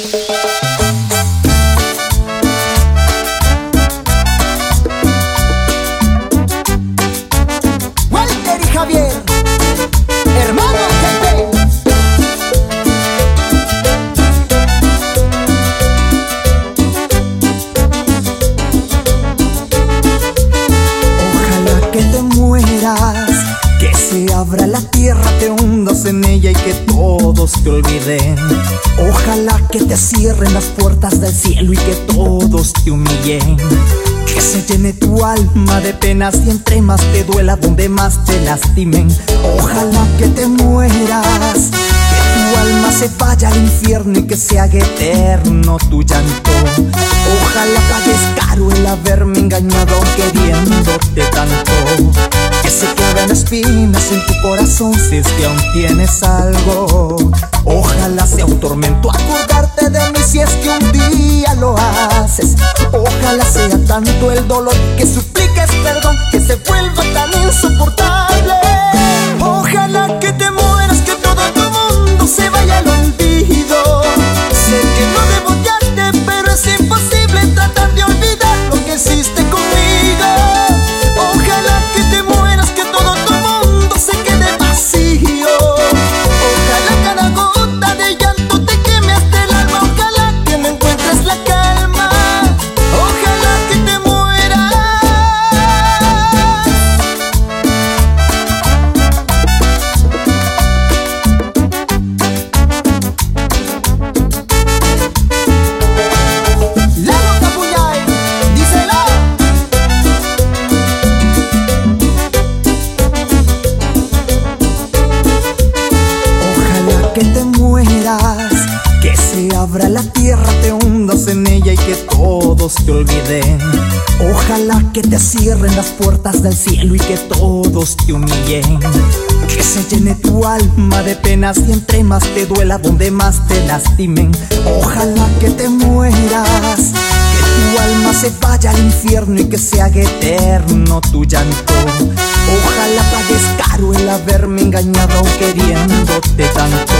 cierren puertas del cielo y que todos te humillen. Que se llene tu alma de penas y entre más te duela, donde más te lastimen. Ojalá que te mueras, que tu alma se vaya al infierno y que se haga eterno tu llanto. Ojalá pagues caro el haberme engañado queriéndote tanto. Que se espinas en tu corazón si es que aún tienes algo. Ojalá sea un tormento acordarte de mí si es que un día lo haces. Ojalá sea tanto el dolor que supliques perdón que se vuelva tan insoportable. Ojalá que te cierren las puertas del cielo y que todos te humillen. Que se llene tu alma de penas y entre más te duela, donde más te lastimen. Ojalá que te mueras, que tu alma se vaya al infierno y que se haga eterno tu llanto. Ojalá pagues caro el haberme engañado queriéndote tanto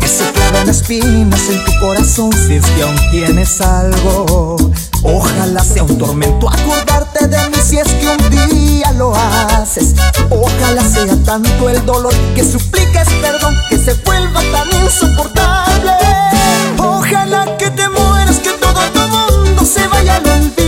que se clavan espinas en tu corazón si es que aún tienes algo. Ojalá sea un tormento acordarte de mí si es que un día lo haces. Ojalá sea tanto el dolor que supliques perdón que se vuelva tan insoportable. Ojalá que te mueras, que todo tu mundo se vaya al olvido.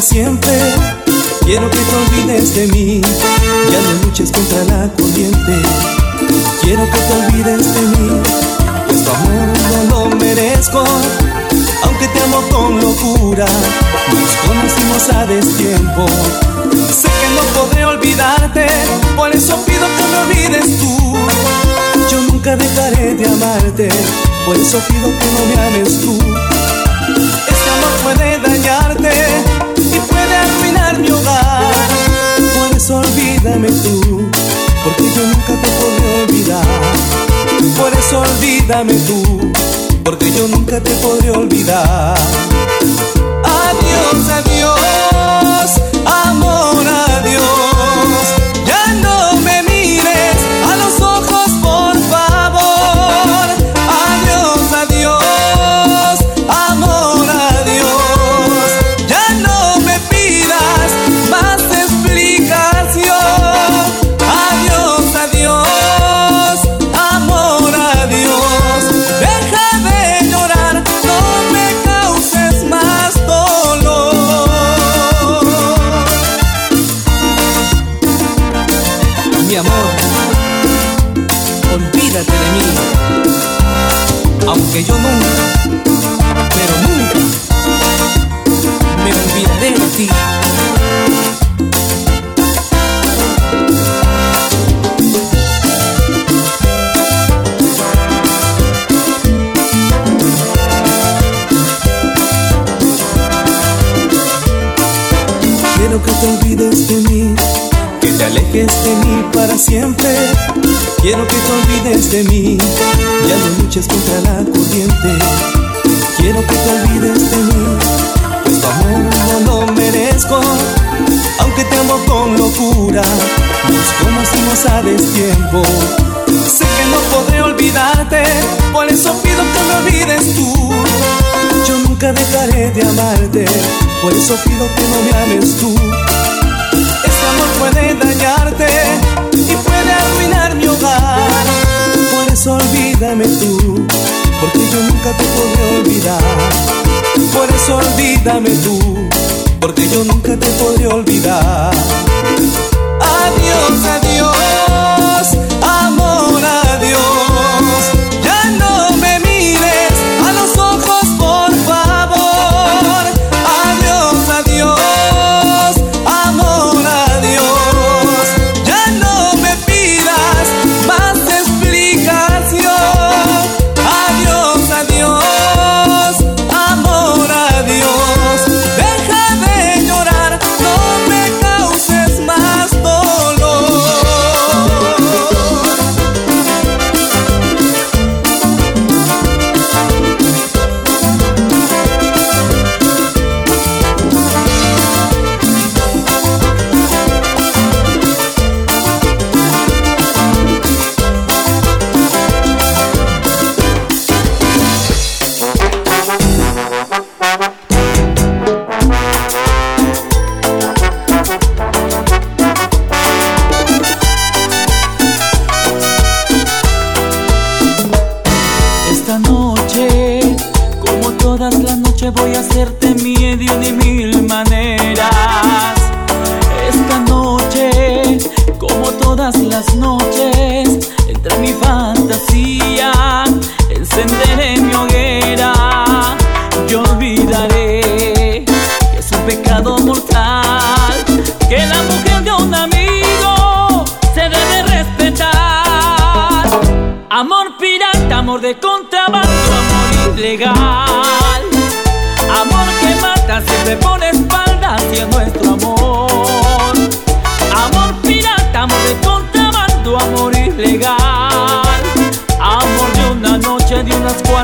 Siempre. Quiero que te olvides de mí, ya no luches contra la corriente. Quiero que te olvides de mí, pues tu amor no lo merezco. Aunque te amo con locura, nos conocimos a destiempo. Sé que no podré olvidarte, por eso pido que me olvides tú. Yo nunca dejaré de amarte, por eso pido que no me ames tú. Este amor puede dañarte mi hogar. Por eso olvídame tú, porque yo nunca te podré olvidar. Por eso olvídame tú, porque yo nunca te podré olvidar. Adiós, adiós, siempre. Quiero que te olvides de mí, ya no luches contra la corriente. Quiero que te olvides de mí, pues tu amor no lo merezco. Aunque te amo con locura, nos como si no sabes tiempo. Sé que no podré olvidarte, por eso pido que me olvides tú. Yo nunca dejaré de amarte, por eso pido que no me ames tú amor puede dañarte y puede arruinar mi hogar. Por eso olvídame tú, porque yo nunca te podré olvidar. Por eso olvídame tú, porque yo nunca te podré olvidar. Adiós, adiós.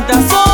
That's all.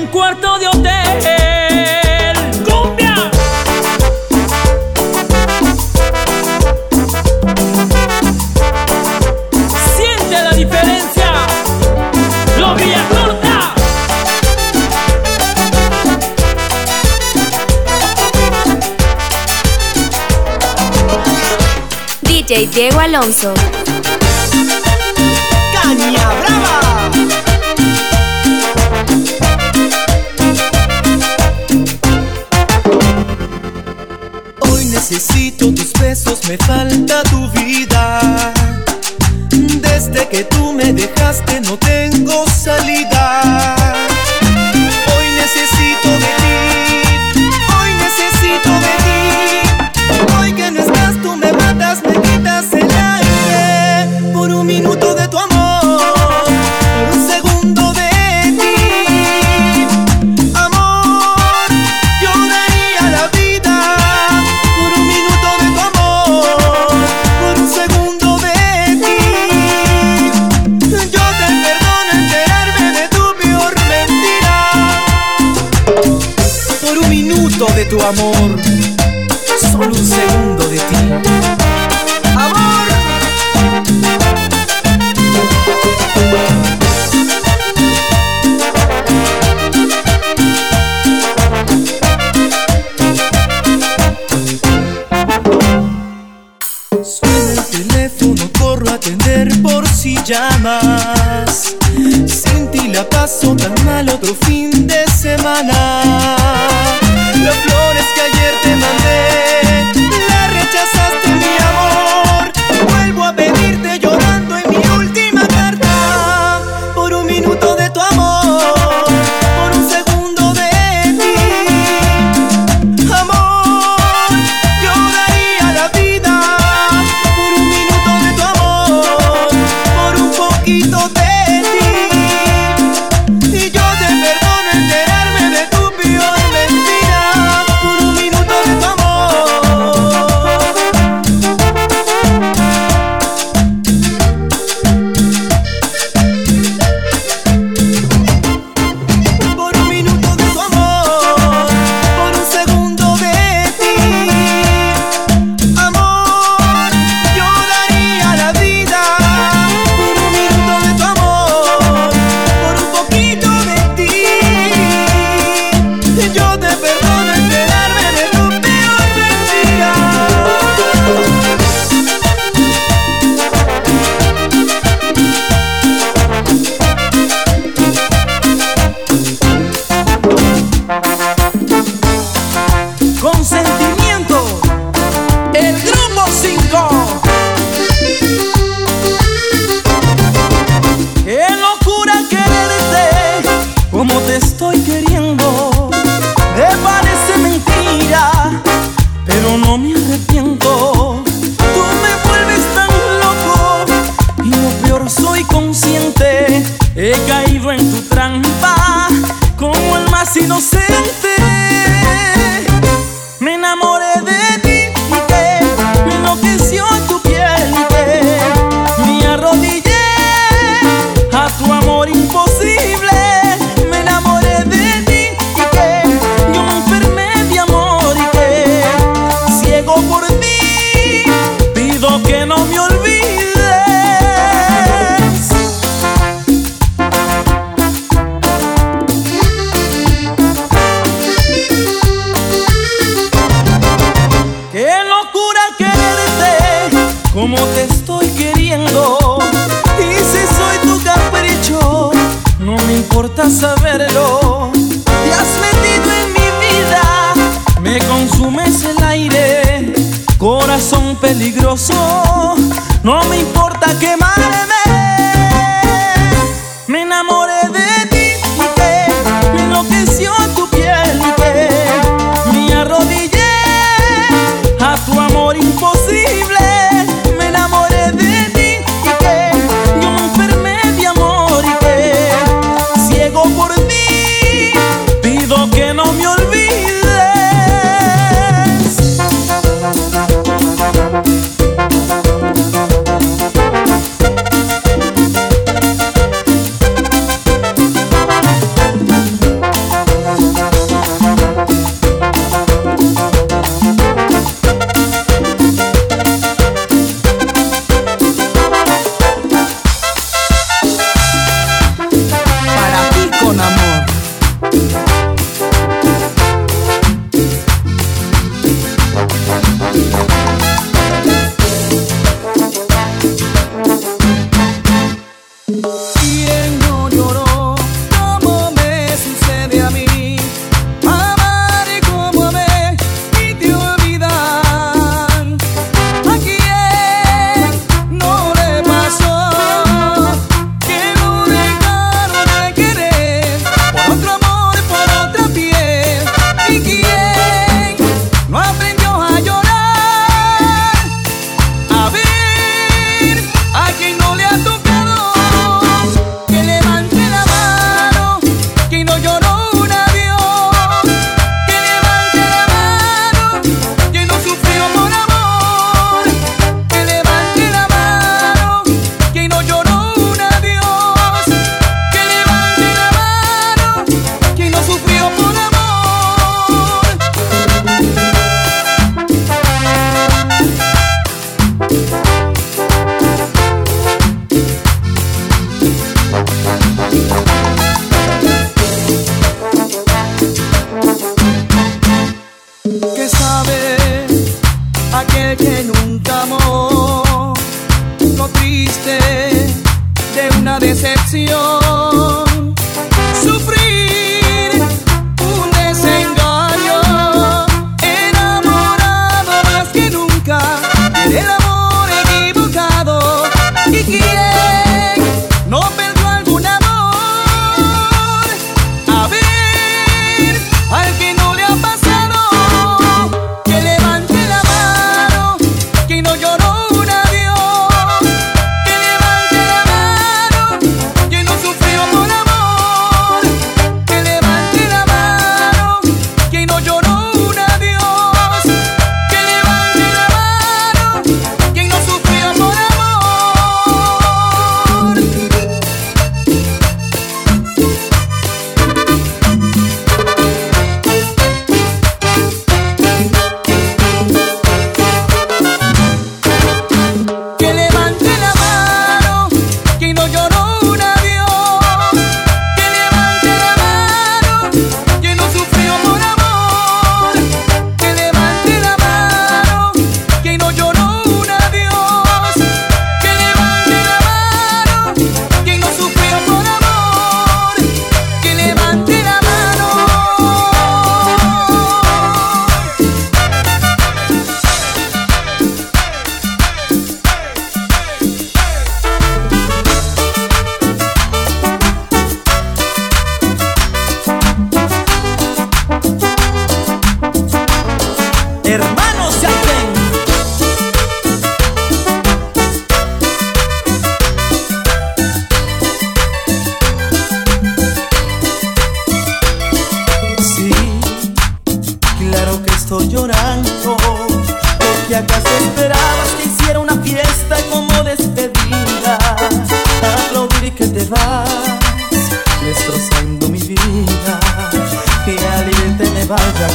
un cuarto de hotel. ¡Cumbia! Siente la diferencia. Los Villa Corta. DJ Diego Alonso. me falta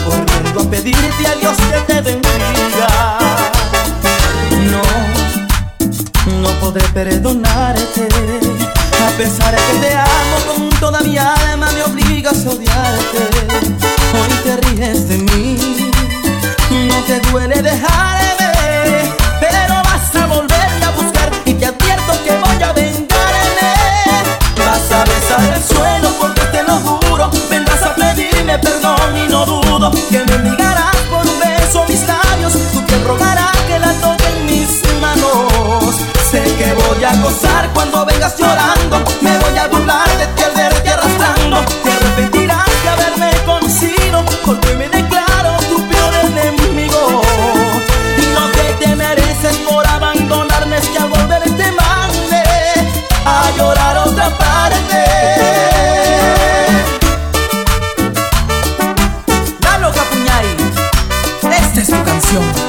corriendo a pedirte a Dios que te bendiga. No, no podré perdonarte. A pesar de que te amo con toda mi alma, me obligas a odiarte. Hoy te ríes de mí, no te duele dejarme, cuando vengas llorando, me voy a burlar de ti al verte arrastrando, te arrepentirás de haberme conocido, porque me declaro tu peor enemigo. Y lo que te mereces por abandonarme es que al volver te mande a llorar otra parte. Esta es tu canción.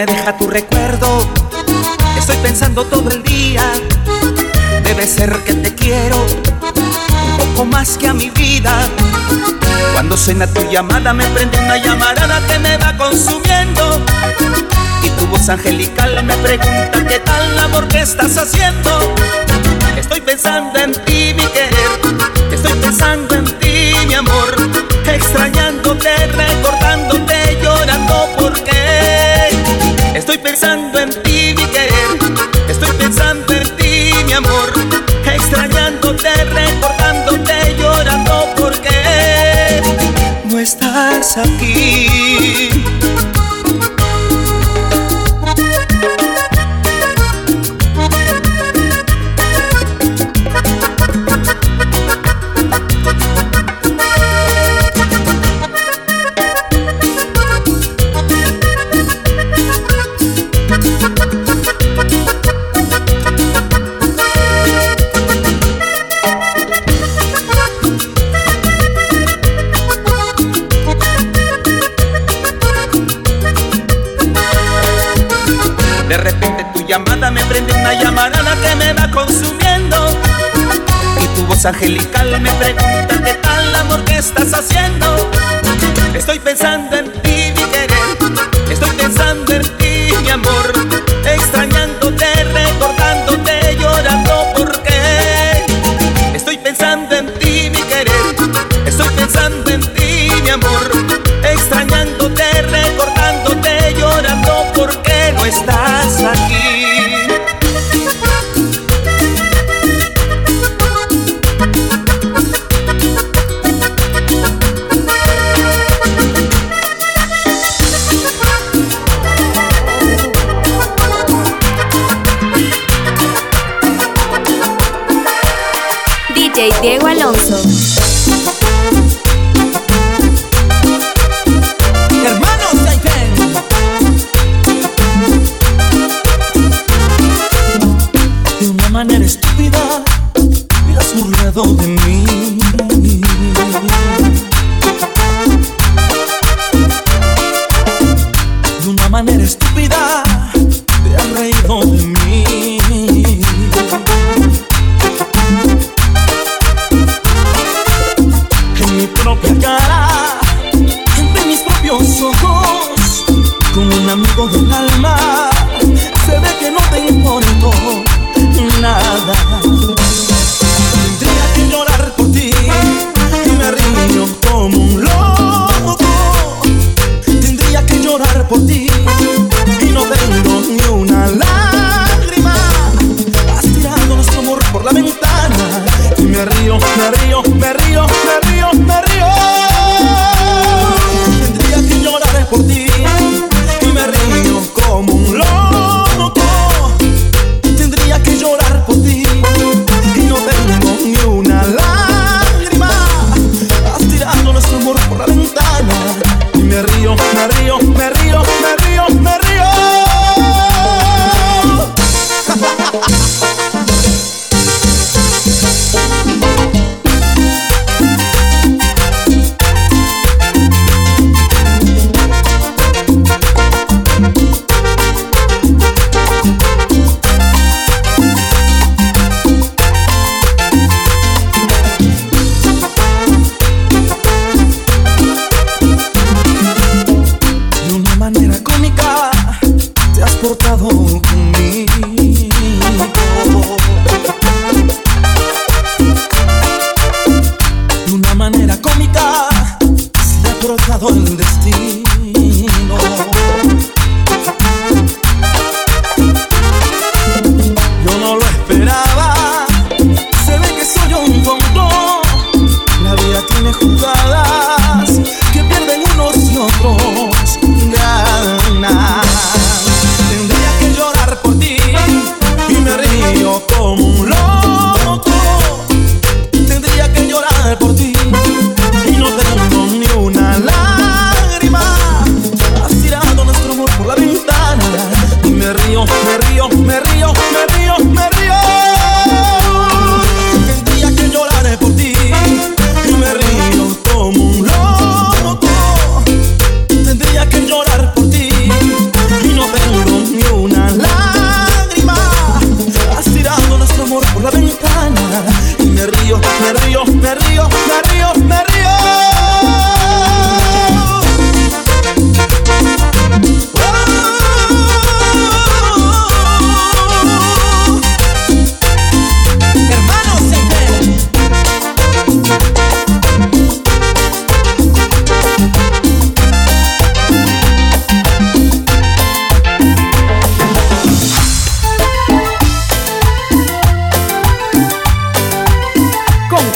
Me deja tu recuerdo, estoy pensando todo el día. Debe ser que te quiero un poco más que a mi vida. Cuando suena tu llamada me prende una llamarada que me va consumiendo. Y tu voz angelical me pregunta qué tal amor que estás haciendo. Estoy pensando en ti, mi querer. Estoy pensando en ti, mi amor. Extrañándote, recordándote, pensando en angelical me pregunta qué tal amor que estás haciendo. Estoy pensando en ti, mi querer. Estoy pensando en ti, mi amor. Extrañándote, recordándote, llorando porque estoy pensando en ti, mi querer. Estoy pensando en ti, mi amor. Extrañándote, recordándote, llorando porque no estás cara, entre mis propios ojos, como un amigo del alma, se ve que no te importó nada.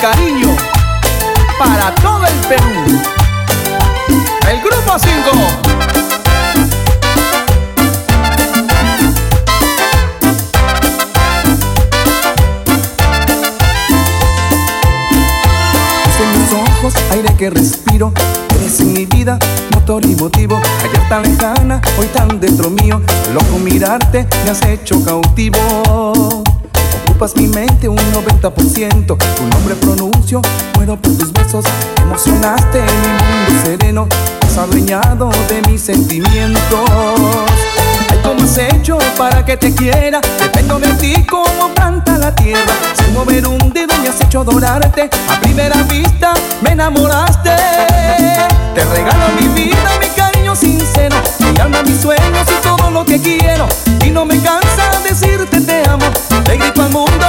Cariño para todo el Perú. El grupo 5. en mis ojos, aire que respiro. Eres mi vida, motor y motivo. Ayer tan lejana, hoy tan dentro mío. Loco mirarte, me has hecho cautivo. Ocupas mi mente un 90%. Tu nombre pronuncio, muero por tus besos. Emocionaste mi mundo sereno. Has de mis sentimientos. Ay, ¿cómo has hecho para que te quiera? Dependo de ti como planta la tierra. Sin mover un dedo me has hecho adorarte. A primera vista me enamoraste. Te regalo mi vida, mi sincero. Mi alma, mis sueños y todo lo que quiero. Y no me cansa decirte te amo. Te grito al mundo,